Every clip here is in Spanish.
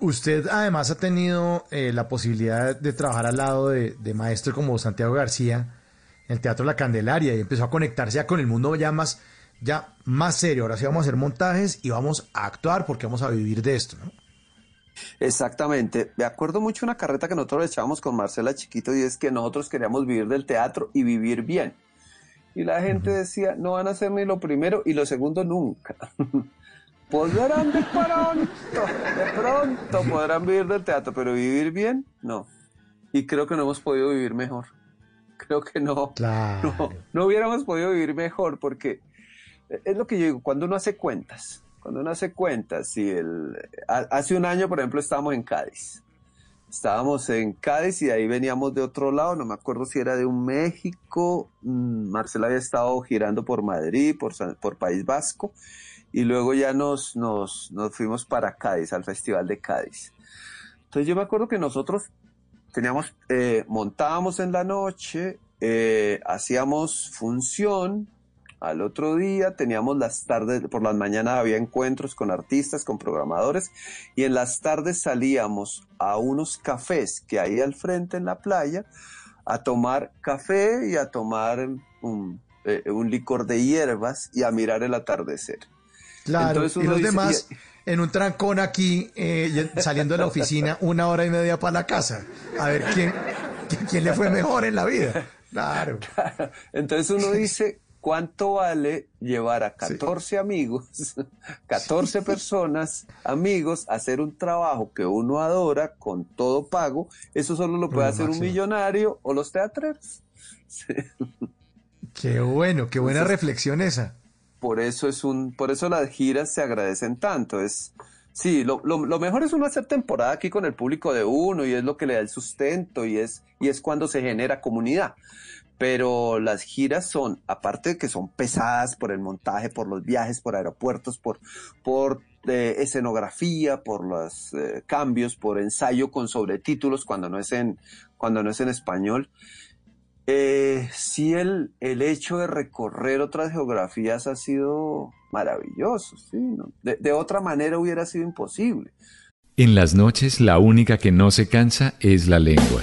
Usted además ha tenido eh, la posibilidad de trabajar al lado de, de maestros como Santiago García en el Teatro La Candelaria y empezó a conectarse ya con el mundo ya más, ya más serio. Ahora sí vamos a hacer montajes y vamos a actuar porque vamos a vivir de esto, ¿no? Exactamente. Me acuerdo mucho una carreta que nosotros echábamos con Marcela Chiquito y es que nosotros queríamos vivir del teatro y vivir bien. Y la gente decía, no van a hacer ni lo primero y lo segundo nunca. podrán de pronto, de pronto podrán vivir del teatro, pero vivir bien, no. Y creo que no hemos podido vivir mejor. Creo que no. Claro. No, no hubiéramos podido vivir mejor porque es lo que yo digo, cuando uno hace cuentas, cuando uno hace cuentas, si el, ha- hace un año, por ejemplo, estábamos en Cádiz. Estábamos en Cádiz y de ahí veníamos de otro lado, no me acuerdo si era de un México, mm, Marcela había estado girando por Madrid, por, por País Vasco, y luego ya nos, nos, nos fuimos para Cádiz, al Festival de Cádiz. Entonces yo me acuerdo que nosotros teníamos, eh, montábamos en la noche, eh, hacíamos función, al otro día teníamos las tardes, por las mañanas había encuentros con artistas, con programadores, y en las tardes salíamos a unos cafés que hay al frente en la playa a tomar café y a tomar un, eh, un licor de hierbas y a mirar el atardecer. Claro, y los dice- demás y- en un trancón aquí, eh, saliendo de la oficina, una hora y media para la casa. A ver quién, quién, quién le fue mejor en la vida. Claro. Entonces uno dice, ¿cuánto vale llevar a 14 amigos, 14 personas, amigos, a hacer un trabajo que uno adora con todo pago? Eso solo lo puede hacer un millonario o los teatreros. Sí. Qué bueno, qué buena Entonces- reflexión esa. Por eso es un, por eso las giras se agradecen tanto. Es, sí, lo, lo, lo mejor es uno hacer temporada aquí con el público de uno y es lo que le da el sustento y es, y es cuando se genera comunidad. Pero las giras son, aparte de que son pesadas por el montaje, por los viajes, por aeropuertos, por, por eh, escenografía, por los eh, cambios, por ensayo con sobretítulos cuando no es en, cuando no es en español. Eh, sí, el, el hecho de recorrer otras geografías ha sido maravilloso, sí, de, de otra manera hubiera sido imposible. En las noches la única que no se cansa es la lengua.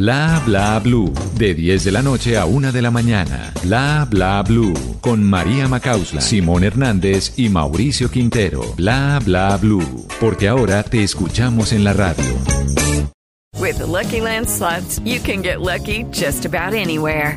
Bla bla blue. De 10 de la noche a 1 de la mañana. Bla bla blue. Con María Macausla, Simón Hernández y Mauricio Quintero. Bla bla blue. Porque ahora te escuchamos en la radio. With the Lucky Land slots, you can get lucky just about anywhere.